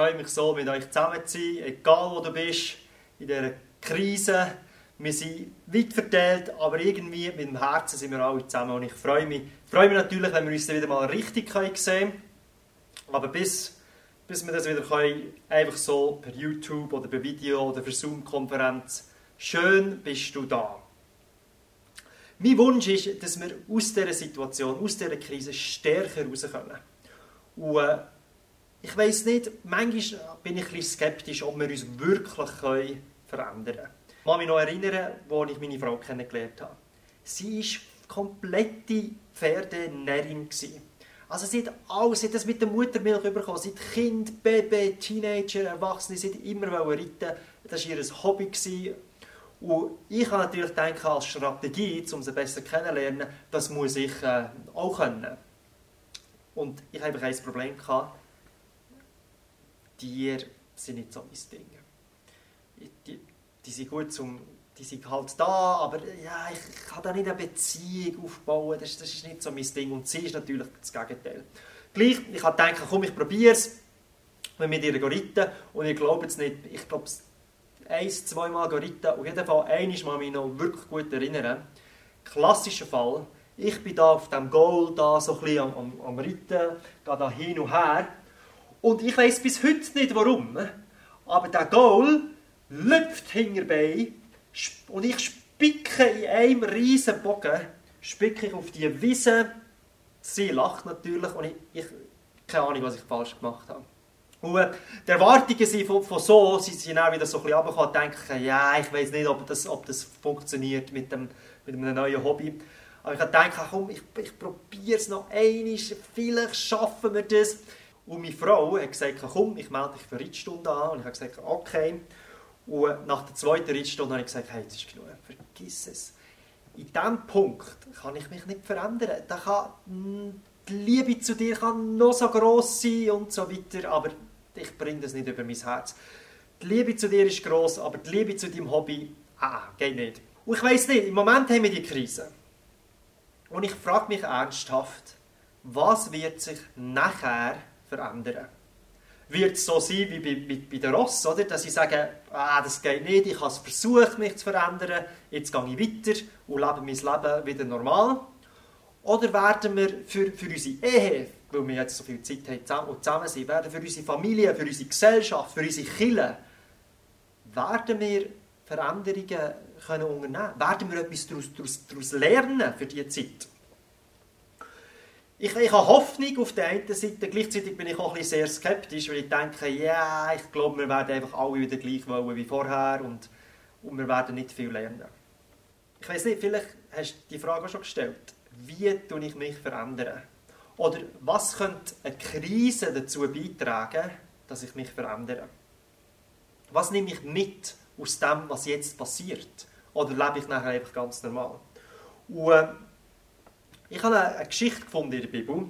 freue mich so, mit euch zusammen zu sein, egal wo du bist, in dieser Krise. Wir sind weit verteilt, aber irgendwie mit dem Herzen sind wir alle zusammen und ich freue mich. Ich freue mich natürlich, wenn wir uns wieder mal richtig sehen können. Aber bis, bis wir das wieder können, einfach so per YouTube oder per Video oder per Zoom-Konferenz, schön bist du da. Mein Wunsch ist, dass wir aus dieser Situation, aus dieser Krise stärker rauskommen. Und äh, ich weiß nicht, manchmal bin ich bisschen skeptisch, ob wir uns wirklich verändern können. Ich kann mich noch erinnern, als ich meine Frau kennengelernt habe. Sie war komplette Pferdenärin. Also sie hat alles, sie hat das mit der Muttermilch bekommen. Sie hat Kind, Baby, Teenager, Erwachsene, sie hat immer reiten. Das war ihr Hobby. Und ich habe natürlich gedacht, als Strategie, um sie besser kennenzulernen, das muss ich äh, auch können. Und ich habe ein Problem gehabt. Tiere sind nicht so mein Ding. Die, die sind gut zum, die sind halt da, aber ja, ich, kann da nicht eine Beziehung aufbauen, das, das ist nicht so mein Ding. Und sie ist natürlich das Gegenteil. Gleich, ich habe gedacht, komm, ich probiere es, mit ihr reiten und ich glaube jetzt nicht, ich glaube, ein, zwei Mal reiten. Auf jeden Fall einmal mal mich noch wirklich gut erinnern. Klassischer Fall. Ich bin da auf dem Goal da so ein bisschen am, am, am Reiten, gehe da hin und her. Und ich weiß bis heute nicht warum. Aber der Goal läuft hinterbei und ich spicke in einem riesen Bogen spicke ich auf die Wiese. Sie lacht natürlich und ich, ich keine Ahnung, was ich falsch gemacht habe. Und äh, die Erwartungen sind von, von so, sie sind auch wieder so ein bisschen runtergekommen und denken, ja, ich weiß nicht, ob das, ob das funktioniert mit, dem, mit einem neuen Hobby. Aber ich habe gedacht, komm, ich, ich probiere es noch einmal, vielleicht schaffen wir das. Und meine Frau hat gesagt, komm, ich melde dich für eine Reitstunde an. Und ich habe gesagt, okay. Und nach der zweiten Reitstunde habe ich gesagt, hey, das ist genug, vergiss es. In diesem Punkt kann ich mich nicht verändern. Da kann, hm, die Liebe zu dir kann noch so gross sein und so weiter, aber ich bringe das nicht über mein Herz. Die Liebe zu dir ist gross, aber die Liebe zu deinem Hobby, ah, geht nicht. Und ich weiß nicht, im Moment haben wir die Krise. Und ich frage mich ernsthaft, was wird sich nachher verändern? Wird es so sein wie bei, bei, bei den Ross, oder? dass sie sagen, ah, das geht nicht, ich habe versucht, mich zu verändern, jetzt gehe ich weiter und lebe mein Leben wieder normal? Oder werden wir für, für unsere Ehe, weil wir jetzt so viel Zeit haben und zusammen sind, werden für unsere Familie, für unsere Gesellschaft, für unsere Kinder, werden wir Veränderungen können unternehmen Werden wir etwas daraus, daraus, daraus lernen für diese Zeit? Ich, ich habe Hoffnung auf der einen Seite, gleichzeitig bin ich auch ein sehr skeptisch, weil ich denke, ja, yeah, ich glaube, wir werden einfach alle wieder gleich wollen wie vorher und, und wir werden nicht viel lernen. Ich weiß nicht, vielleicht hast du die Frage auch schon gestellt. Wie tue ich mich verändern? Oder was könnte eine Krise dazu beitragen, dass ich mich verändere? Was nehme ich mit aus dem, was jetzt passiert? Oder lebe ich nachher einfach ganz normal? Und, äh, ich habe eine, Geschichte gefunden in der Bibel,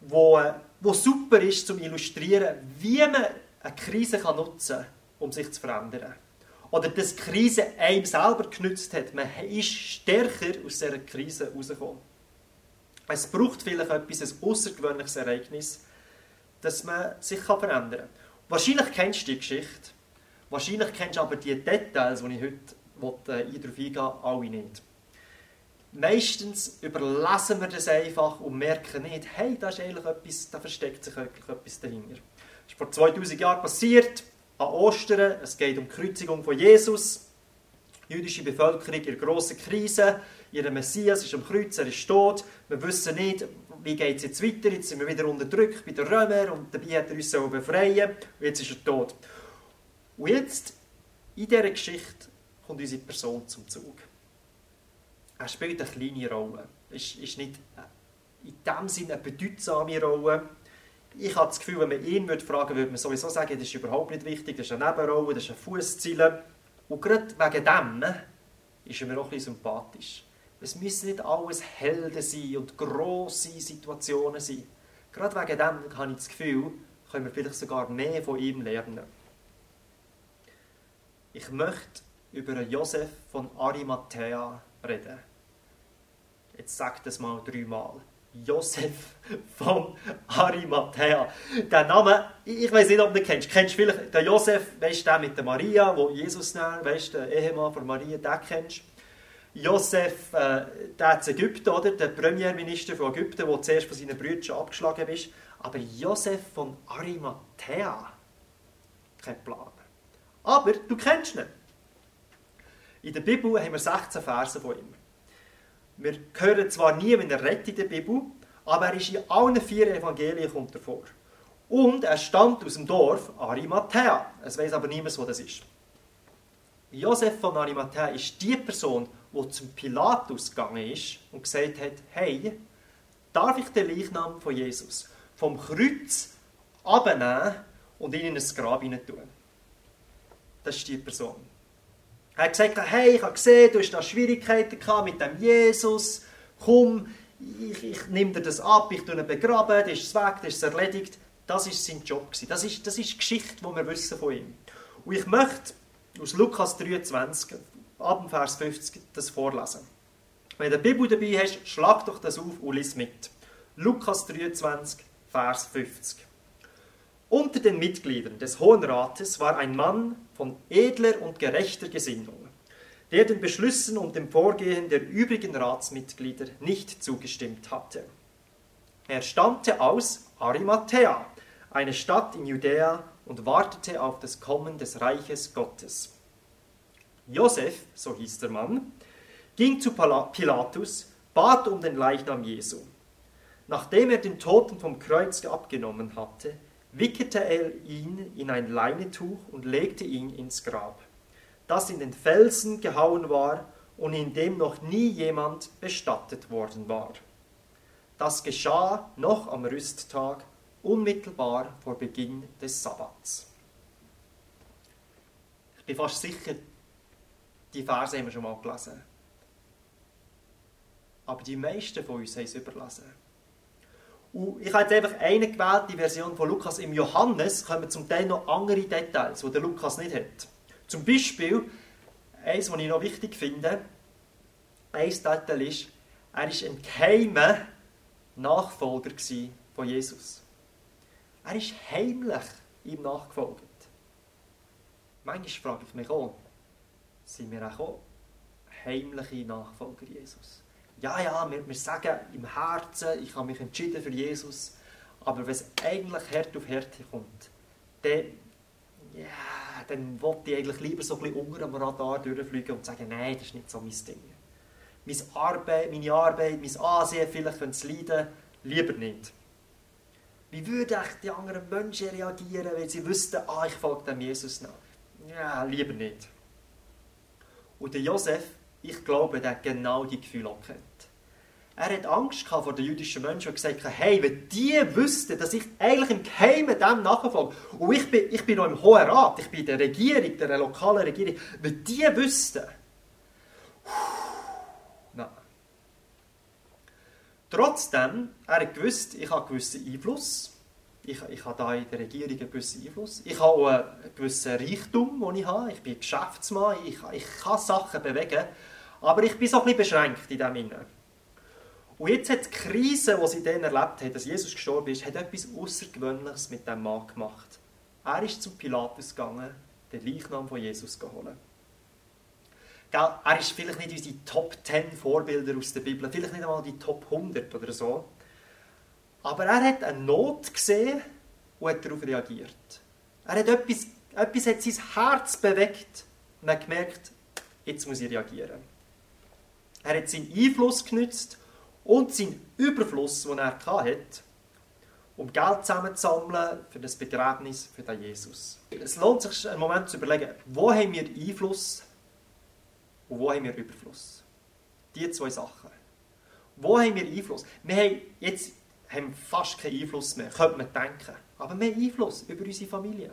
wo, wo super ist, um zu illustrieren, wie man eine Krise kann nutzen kann, um sich zu verändern. Oder dass die Krise einem selber genützt hat. Man ist stärker aus dieser Krise herausgekommen. Es braucht vielleicht etwas, ein außergewöhnliches Ereignis, dass man sich verändern kann. Wahrscheinlich kennst du die Geschichte. Wahrscheinlich kennst du aber die Details, die ich heute äh, darauf eingehen alle nicht. Meistens überlassen wir das einfach und merken nicht, hey, da ist eigentlich etwas, da versteckt sich wirklich etwas dahinter. Das ist vor 2000 Jahren passiert, an Ostern. Es geht um die Kreuzigung von Jesus. Die jüdische Bevölkerung in grossen Krise. Ihr Messias ist am Kreuz, er ist tot. Wir wissen nicht, wie geht es jetzt weiter. Jetzt sind wir wieder unterdrückt bei den Römern und dabei hat er uns befreien. Und jetzt ist er tot. Und jetzt, in dieser Geschichte, kommt unsere Person zum Zug. Er spielt eine kleine Rolle. Ist, ist nicht in dem Sinne eine bedeutsame Rolle. Ich habe das Gefühl, wenn man ihn würde fragen würde, würde man sowieso sagen, das ist überhaupt nicht wichtig, das ist eine Nebenrolle, das ist ein Fußziel. Und gerade wegen dem ist er mir auch ein bisschen sympathisch. Es müssen nicht alles Helden sein und grosse Situationen sein. Gerade wegen dem habe ich das Gefühl, können wir vielleicht sogar mehr von ihm lernen. Ich möchte über Josef von Arimathea reden. Jetzt sagt das mal dreimal. Josef von Arimathea. Der Name, ich weiß nicht, ob du ihn kennst. Kennst du vielleicht den Josef, weißt du, den mit der Maria, wo Jesus nahm, weißt du, der Ehemann von Maria, den kennst Josef, äh, der hat Ägypten, oder? Der Premierminister von Ägypten, der zuerst von seinen Brüdern abgeschlagen ist. Aber Josef von Arimathea, kein Plan. Aber du kennst ihn. In der Bibel haben wir 16 Verse von ihm. Wir hören zwar nie, wenn er redet in der Bibel, aber er ist in allen vier Evangelien kommt er vor. Und er stammt aus dem Dorf Arimathea. Es weiß aber niemand, wo das ist. Josef von Arimathea ist die Person, die zum Pilatus gegangen ist und gesagt hat, hey, darf ich den Leichnam von Jesus vom Kreuz abnehmen und ihn in ein Grab hinein tun? Das ist die Person. Er hat gesagt, hey, ich habe gesehen, du hast da Schwierigkeiten gehabt mit dem Jesus. Komm, ich, ich nehme dir das ab, ich tue ihn begraben, das ist weg, das ist erledigt. Das war sein Job. Das ist, das ist die Geschichte, die wir wissen von ihm. Und ich möchte aus Lukas 23, ab Vers 50, das vorlesen. Wenn du die Bibel dabei hast, schlag doch das auf und lies mit. Lukas 23, Vers 50. Unter den Mitgliedern des Hohen Rates war ein Mann von edler und gerechter Gesinnung, der den Beschlüssen und dem Vorgehen der übrigen Ratsmitglieder nicht zugestimmt hatte. Er stammte aus Arimathea, eine Stadt in Judäa, und wartete auf das Kommen des Reiches Gottes. Josef, so hieß der Mann, ging zu Pilatus, bat um den Leichnam Jesu. Nachdem er den Toten vom Kreuz abgenommen hatte, wickelte er ihn in ein Leinetuch und legte ihn ins Grab, das in den Felsen gehauen war und in dem noch nie jemand bestattet worden war. Das geschah noch am Rüsttag, unmittelbar vor Beginn des Sabbats. Ich bin fast sicher, die Verse haben wir schon mal gelesen. Aber die meisten von uns haben es überlassen. Und ich habe jetzt einfach eine gewählt, die Version von Lukas. Im Johannes kommen zum Teil noch andere Details, die der Lukas nicht hat. Zum Beispiel, eines, was ich noch wichtig finde, ein Detail ist, er war ein geheimer Nachfolger von Jesus. Er ist heimlich ihm nachgefolgt. Manchmal frage ich mich auch, sind wir auch heimliche Nachfolger Jesus? Ja, ja, wir, wir sagen im Herzen, ich habe mich entschieden für Jesus, aber wenn es eigentlich Herd auf Herd kommt, dann, ja, dann wollte ich eigentlich lieber so ein bisschen unter dem Radar durchfliegen und sagen, nein, das ist nicht so mein Ding. Meine Arbeit, meine Arbeit, mein Ansehen, vielleicht können sie leiden, lieber nicht. Wie würden die anderen Menschen reagieren, wenn sie wüssten, ah, ich folge dem Jesus nach? Ja, lieber nicht. Und der Josef, ich glaube, der hat genau die Gefühle auch. Er hat Angst vor den jüdischen Menschen und gesagt, hey, wenn die wüssten, dass ich eigentlich im Geheimen dem nachfolge, und ich bin, ich bin noch im Hohen Rat, ich bin der Regierung, der lokalen Regierung, wenn die wüssten, nein. Trotzdem, er hat gewusst, ich habe gewissen Einfluss. Ich, ich habe da in der Regierung einen gewissen Einfluss. Ich habe auch einen gewissen Reichtum, den ich habe. Ich bin Geschäftsmann, ich, ich kann Sachen bewegen. Aber ich bin so ein bisschen beschränkt in dem Sinne. Und jetzt hat die Krise, die sie dann erlebt haben, dass Jesus gestorben ist, hat etwas Außergewöhnliches mit dem Mann gemacht. Er ist zum Pilatus gegangen, den Leichnam von Jesus zu holen. Er ist vielleicht nicht unsere Top 10 Vorbilder aus der Bibel, vielleicht nicht einmal die Top 100 oder so. Aber er hat eine Not gesehen und hat darauf reagiert. Er hat etwas, etwas hat sein Herz bewegt und hat gemerkt, jetzt muss ich reagieren. Er hat seinen Einfluss genützt und seinen Überfluss, den er hatte, um Geld zusammenzusammeln für das Begräbnis für den Jesus. Es lohnt sich einen Moment zu überlegen, wo haben wir Einfluss und wo haben wir Überfluss? Die zwei Sachen. Wo haben wir Einfluss? Wir haben jetzt haben fast keinen Einfluss mehr, könnte man denken. Aber wir haben Einfluss über unsere Familie.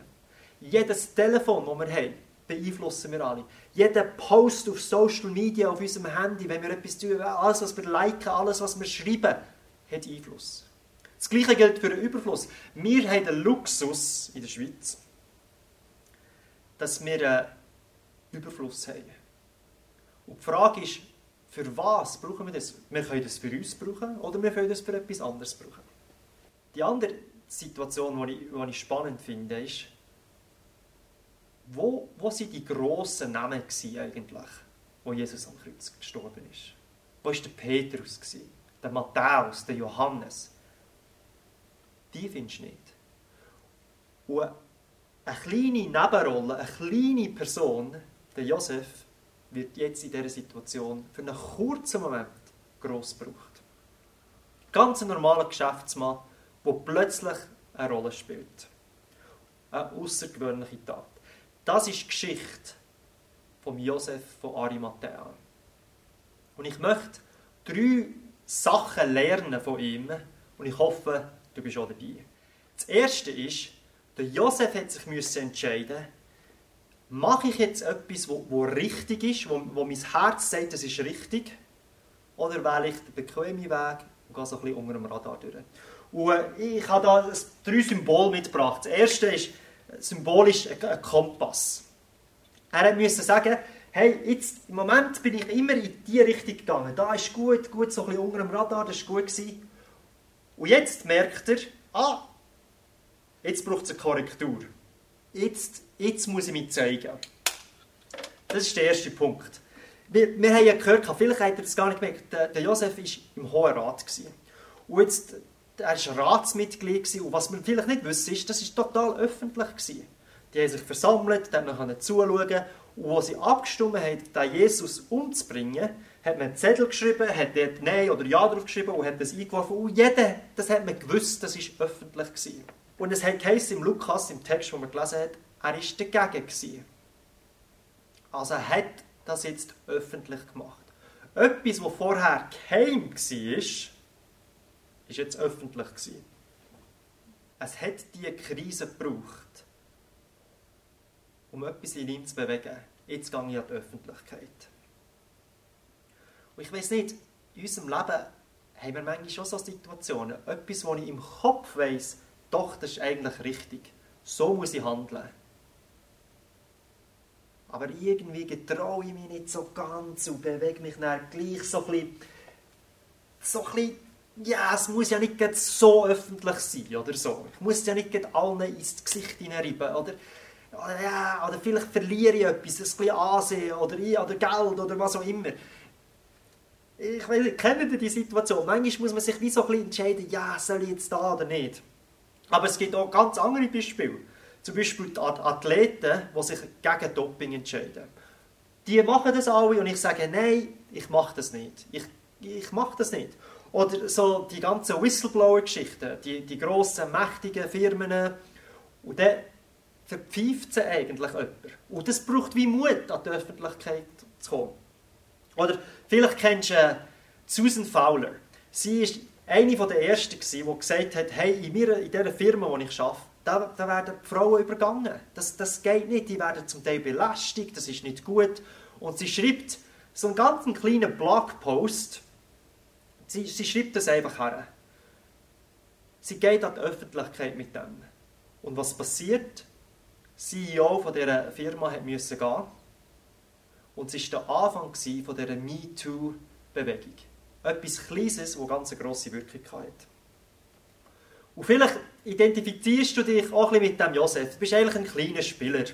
Jedes Telefon, das wir haben, beeinflussen wir alle. Jeder Post auf Social Media, auf unserem Handy, wenn wir etwas tun, alles, was wir liken, alles, was wir schreiben, hat Einfluss. Das Gleiche gilt für den Überfluss. Wir haben den Luxus in der Schweiz, dass wir einen Überfluss haben. Und die Frage ist, Für was brauchen wir das? Wir können das für uns brauchen oder wir können das für etwas anderes brauchen. Die andere Situation, die ich, die ich spannend finde, ist, wo, wo sind die grossen Namen eigentlich, wo Jesus am Kreuz gestorben ist? Wo war der Petrus, der Matthäus, der Johannes? Die findest du nicht. Und eine kleine Nebenrolle, eine kleine Person, der Josef, wird jetzt in dieser Situation für einen kurzen Moment gross gebraucht. Ganz ein normaler Geschäftsmann, der plötzlich eine Rolle spielt. Eine außergewöhnliche Tat. Das ist die Geschichte von Josef von Arimathea. Und ich möchte drei Sachen lernen von ihm und ich hoffe, du bist auch dabei. Das erste ist, der Josef hat sich entscheiden mache ich jetzt etwas, wo, wo richtig ist, wo, wo mein Herz sagt, das ist richtig, oder wähle ich den bequemen Weg und gehe so ein bisschen unter dem Radar durch. Und ich habe da drei Symbole mitgebracht. Das erste ist symbolisch ein Kompass. Er musste sagen, hey, jetzt, im Moment bin ich immer in diese Richtung gegangen. Da ist gut, gut, so ein bisschen unter dem Radar, das war gut. Und jetzt merkt er, ah, jetzt braucht es eine Korrektur. Jetzt, jetzt muss ich mich zeigen. Das ist der erste Punkt. Wir, wir haben ja gehört, vielleicht habt ihr das gar nicht gemerkt, der, der Josef war im Hohen Rat. Gewesen. Und jetzt, er war Ratsmitglied und was man vielleicht nicht wissen, ist, das war total öffentlich. Die haben sich versammelt, dann konnten zuschauen und als sie abgestimmt haben, den Jesus umzubringen, hat man einen Zettel geschrieben, hat dort Nein oder Ja drauf geschrieben und hat das eingeworfen. Und jeder, das hat man gewusst, das war öffentlich. Und es heisst im Lukas, im Text, den man gelesen hat, er war dagegen. Also er hat das jetzt öffentlich gemacht. Etwas, was vorher geheim war, ist jetzt öffentlich. Gewesen. Es hat diese Krise gebraucht, um etwas in ihm zu bewegen. Jetzt gehe ich an die Öffentlichkeit. Und ich weiß nicht, in unserem Leben haben wir manchmal schon so Situationen. Etwas, wo ich im Kopf weiss, doch, das ist eigentlich richtig. So muss ich handeln. Aber irgendwie getraue ich mich nicht so ganz und bewege mich dann gleich so ein bisschen, so ein bisschen ja, es muss ja nicht so öffentlich sein oder so. Ich muss ja nicht allen ins Gesicht hineinreiben. Oder, ja, oder vielleicht verliere ich etwas, ein bisschen Ansehen oder, oder Geld oder was auch immer. Ich will, kennt ihr die Situation? Manchmal muss man sich wie so ein bisschen entscheiden, ja, soll ich jetzt da oder nicht. Aber es gibt auch ganz andere Beispiele. Zum Beispiel die Athleten, die sich gegen Doping entscheiden. Die machen das alle und ich sage, nein, ich mache das nicht. Ich, ich mache das nicht. Oder so die ganzen Whistleblower-Geschichten, die, die grossen, mächtigen Firmen. Und dann verpfeift sie eigentlich jemand. Und das braucht wie Mut, an die Öffentlichkeit zu kommen. Oder vielleicht kennst du äh, Susan Fowler. Sie war eine der ersten, die gesagt hat, hey, in, mir, in dieser Firma, wo ich arbeite, da, da werden die Frauen übergangen. Das, das geht nicht, die werden zum Teil belästigt, das ist nicht gut. Und sie schreibt so einen ganz kleinen Blogpost, sie, sie schreibt das einfach her. Sie geht an die Öffentlichkeit mit dem. Und was passiert? CEO von dieser Firma musste gehen. Und es war der Anfang von dieser MeToo-Bewegung. Etwas Kleines, das ganz eine grosse Wirkung hat. Und vielleicht identifizierst du dich auch ein bisschen mit dem Josef. Du bist eigentlich ein kleiner Spieler.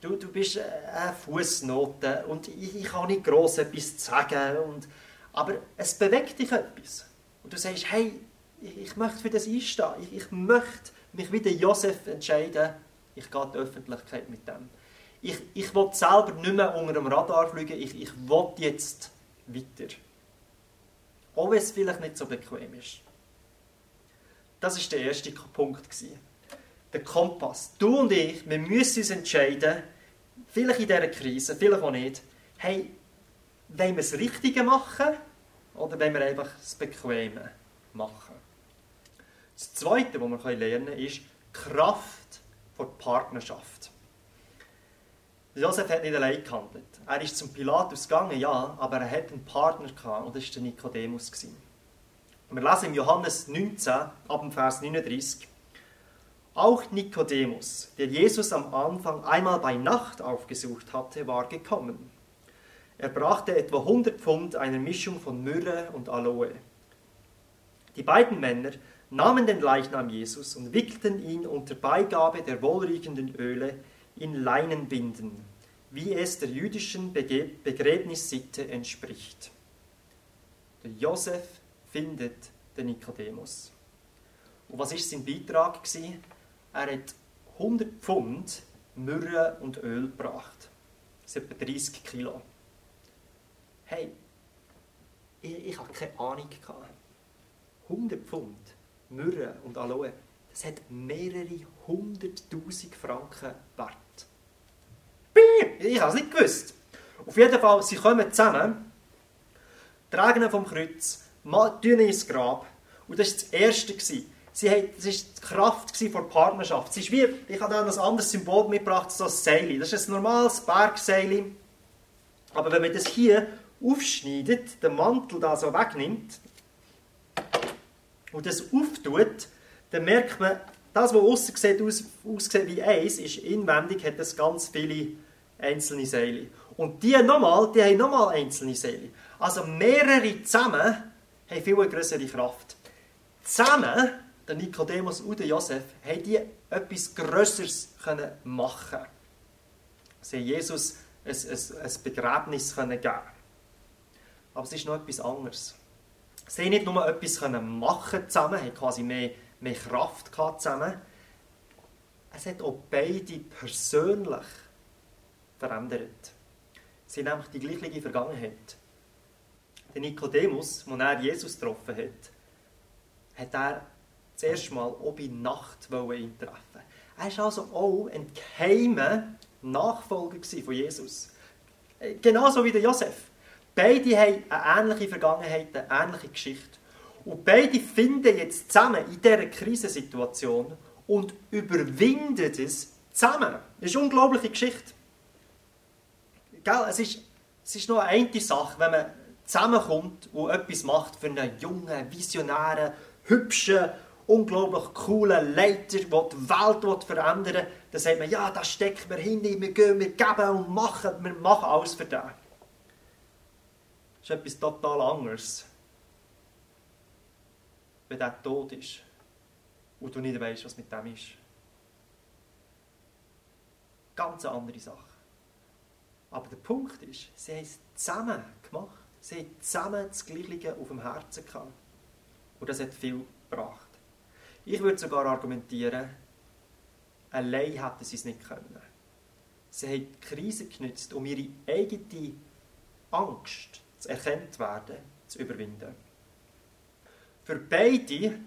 Du, du bist eine Fußnote und ich, ich habe nicht gross etwas sagen. Und, aber es bewegt dich etwas. Und du sagst, hey, ich, möchte für das einstehen. Ich, ich möchte mich wie der Josef entscheiden, ich gehe in die Öffentlichkeit mit dem. Ich, ich will selber nicht mehr unter dem Radar fliegen, ich, ich will jetzt weiter. Auch wenn es vielleicht nicht so bequem ist. Das war der erste Punkt. Der Kompass. Du und ich, wir müssen uns entscheiden, vielleicht in dieser Krise, vielleicht auch nicht, hey, wollen wir das Richtige machen oder wollen wir einfach das Bequeme machen? Das Zweite, was wir lernen können, ist die Kraft der Partnerschaft. Josef hat nicht allein gehandelt. Er ist zum Pilatus gegangen, ja, aber er hat einen Partner gehabt und das war der Nikodemus. Wir lesen im Johannes 19, ab dem Vers 39. Auch Nikodemus, der Jesus am Anfang einmal bei Nacht aufgesucht hatte, war gekommen. Er brachte etwa 100 Pfund einer Mischung von Myrrhe und Aloe. Die beiden Männer nahmen den Leichnam Jesus und wickelten ihn unter Beigabe der wohlriechenden Öle in Leinenbinden, wie es der jüdischen Begräbnissitte entspricht. Der Josef findet den Nikodemus. Und was ist sein Beitrag Er hat 100 Pfund Myrrhe und Öl gebracht. Das ist etwa 30 Kilo. Hey, ich, ich hatte keine Ahnung. 100 Pfund Myrrhe und Aloe, das hat mehrere hunderttausend Franken wert. Ich habe es nicht gewusst. Auf jeden Fall, sie kommen zusammen, tragen vom Kreuz, tun ins Grab. Und das war das Erste. Sie haben, das war die Kraft der Partnerschaft. Es ist wie, ich habe dann ein anderes Symbol mitgebracht, so ein Seil. Das ist ein normales Bergseil. Aber wenn man das hier aufschneidet, den Mantel da so wegnimmt und das auftut, dann merkt man, das, was aussen sieht, aus, aussieht wie eins, ist inwendig, hat das ganz viele einzelne Seile. Und die nochmal, die haben nochmal einzelne Seile. Also mehrere zusammen haben viel größere Kraft. Zusammen, der Nikodemus und der Josef, haben die etwas Größeres machen. Sie haben Jesus ein, ein, ein Begräbnis geben Aber es ist noch etwas anderes. Sie haben nicht nur etwas machen zusammen, haben quasi mehr, mehr Kraft gehabt zusammen. Es hat auch beide persönlich verändert. Sie haben nämlich die gleiche Vergangenheit. Der Nikodemus, als er Jesus getroffen hat, hat er zuerst mal auch bei Nacht ihn treffen Er war also auch ein geheimer Nachfolger von Jesus. Genauso wie der Josef. Beide haben eine ähnliche Vergangenheit, eine ähnliche Geschichte. Und beide finden jetzt zusammen in dieser Krisensituation und überwinden es zusammen. Das ist eine unglaubliche Geschichte. Gell? Es, ist, es ist nur eine Sache, wenn man zusammenkommt und etwas macht für einen jungen, visionären, hübschen, unglaublich coolen Leiter, der die Welt verändern will, dann sagt man, ja, da stecken wir hin, wir gehen, wir geben und machen, wir machen alles für den. Ist etwas total anderes, wenn der tot ist und du nicht weißt, was mit dem ist. Ganz eine andere Sache. Aber der Punkt ist, sie haben es zusammen gemacht. Sie haben zusammen das Gleiche auf dem Herzen gehabt. Und das hat viel gebracht. Ich würde sogar argumentieren, allein hätten sie es nicht können. Sie haben die Krise genützt, um ihre eigene Angst erkennt werden, zu überwinden. Für beide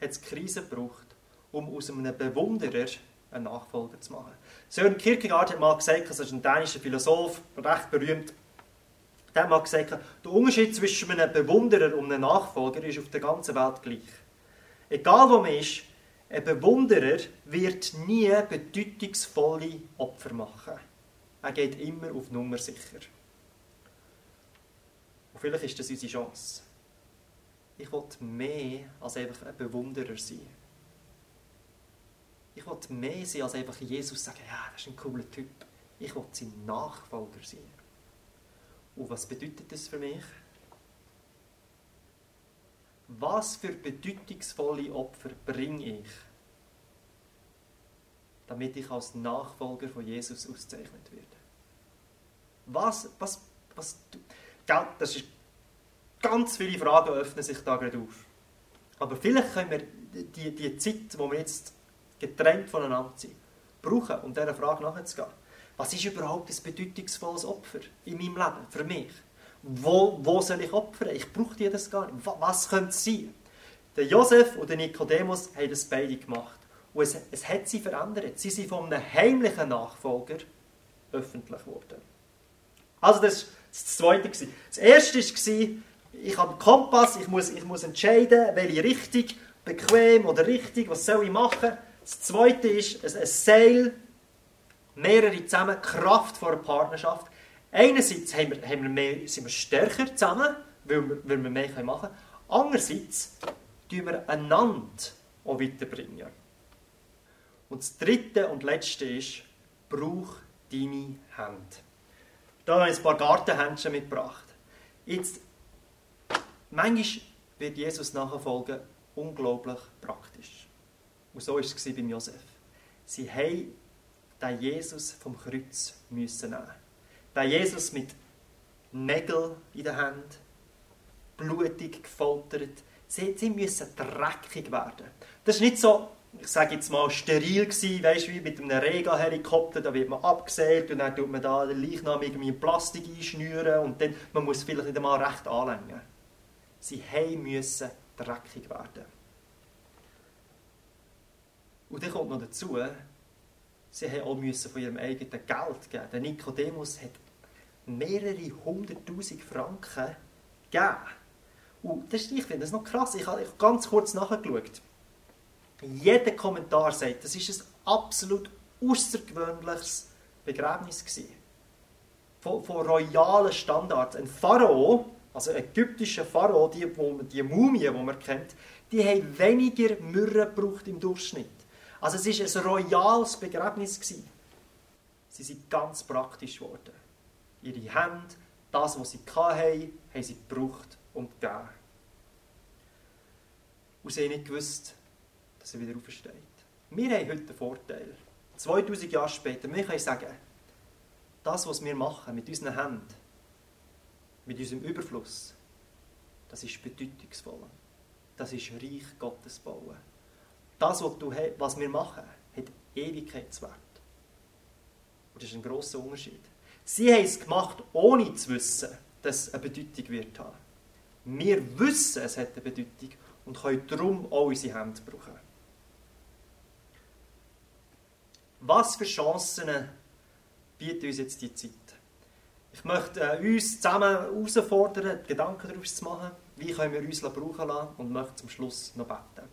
hat es Krise gebraucht, um aus einem Bewunderer einen Nachfolger zu machen. Sören Kierkegaard hat mal gesagt, das ist ein dänischer Philosoph, recht berühmt, der hat mal gesagt, der Unterschied zwischen einem Bewunderer und einem Nachfolger ist auf der ganzen Welt gleich. Egal wo man ist, ein Bewunderer wird nie bedeutungsvolle Opfer machen. Er geht immer auf Nummer sicher. Und vielleicht ist das unsere Chance. Ich will mehr als einfach ein Bewunderer sein. Ich will mehr sein als einfach Jesus sagen, ja, das ist ein cooler Typ. Ich will sein Nachfolger sein. Und was bedeutet das für mich? Was für bedeutungsvolle Opfer bringe ich, damit ich als Nachfolger von Jesus ausgezeichnet werde? Was, was, was, das ist, ganz viele Fragen öffnen sich da gerade auf. Aber vielleicht können wir die, die Zeit, wo wir jetzt getrennt voneinander sind, brauchen, um dieser Frage nachzugehen. Was ist überhaupt ein bedeutungsvolles Opfer in meinem Leben, für mich? Wo, wo soll ich opfern? Ich brauche die das gar nicht. Was könnte es sein? Der Josef und der Nikodemus haben das beide gemacht. Und es, es hat sie verändert. Sie sind von einem heimlichen Nachfolger öffentlich geworden. Also das war das Zweite. Das Erste war, ich habe einen Kompass, ich muss, ich muss entscheiden, welche Richtung, bequem oder richtig, was soll ich machen. Das Zweite ist ein Seil, mehrere zusammen, Kraft vor einer Partnerschaft. Einerseits haben wir, haben wir mehr, sind wir stärker zusammen, weil wir, weil wir mehr machen können. Andererseits tun wir einander auch weiterbringen. Und das Dritte und Letzte ist, brauch deine Hände. Da habe ich ein paar Gartenhändchen mitgebracht. Jetzt, manchmal wird Jesus nachfolgen unglaublich praktisch. Und so war es beim Josef. Sie haben den Jesus vom Kreuz müssen nehmen. Den Jesus mit Nägeln in der Hand, blutig gefoltert. Sie, sie müssen dreckig werden. Das ist nicht so, ich sage jetzt mal, steril gewesen, weißt, wie mit einem Rega-Helikopter, da wird man abgesägt und dann tut man da den Leichnam irgendwie in Plastik einschnüren und dann, man muss vielleicht nicht einmal recht anlängen. Sie müssen dreckig werden. Und dann kommt noch dazu, sie haben auch müssen von ihrem eigenen Geld geben. Der Nikodemus hat mehrere hunderttausend Franken gegeben. Und das ist, ich finde das noch krass. Ich habe ganz kurz nachgeschaut. Jeder Kommentar sagt, das ist ein absolut außergewöhnliches Begräbnis gewesen. Von, von royalen Standards. Ein Pharao, also ein ägyptischer Pharao, die, die Mumie, die man kennt, die haben weniger Myrrhe gebraucht im Durchschnitt. Also es war ein royales Begräbnis. Gewesen. Sie sind ganz praktisch geworden. Ihre Hände, das, was sie hatten, haben sie gebraucht und gegeben. Und sie haben nicht gewusst, dass er wieder aufersteht. Wir haben heute den Vorteil. 2000 Jahre später, wir können sagen, das, was wir machen mit unseren Händen, mit unserem Überfluss, das ist bedeutungsvoll. Das ist Reich Gottes bauen. Das, was, du, was wir machen, hat Ewigkeitswert. Und das ist ein grosser Unterschied. Sie haben es gemacht, ohne zu wissen, dass es eine Bedeutung wird haben. Wir wissen, es hat eine Bedeutung und können darum auch unsere Hände brauchen. Was für Chancen bietet uns jetzt die Zeit? Ich möchte äh, uns zusammen herausfordern, Gedanken daraus zu machen, wie können wir uns brauchen lassen und möchte zum Schluss noch beten.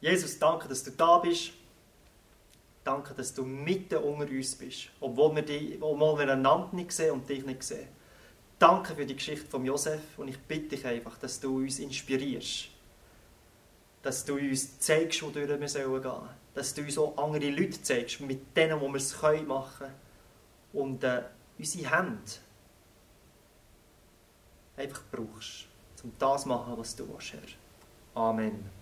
Jesus, danke, dass du da bist. Danke, dass du mitten unter uns bist, obwohl wir, die, obwohl wir einander nicht sehen und dich nicht sehen. Danke für die Geschichte von Josef und ich bitte dich einfach, dass du uns inspirierst. Dass du uns zeigst, wodurch wir gehen sollen. Dass du uns auch andere Leute zeigst, mit denen, wo wir es machen können. Und äh, unsere Hände einfach brauchst, um das zu machen, was du willst, Herr. Amen.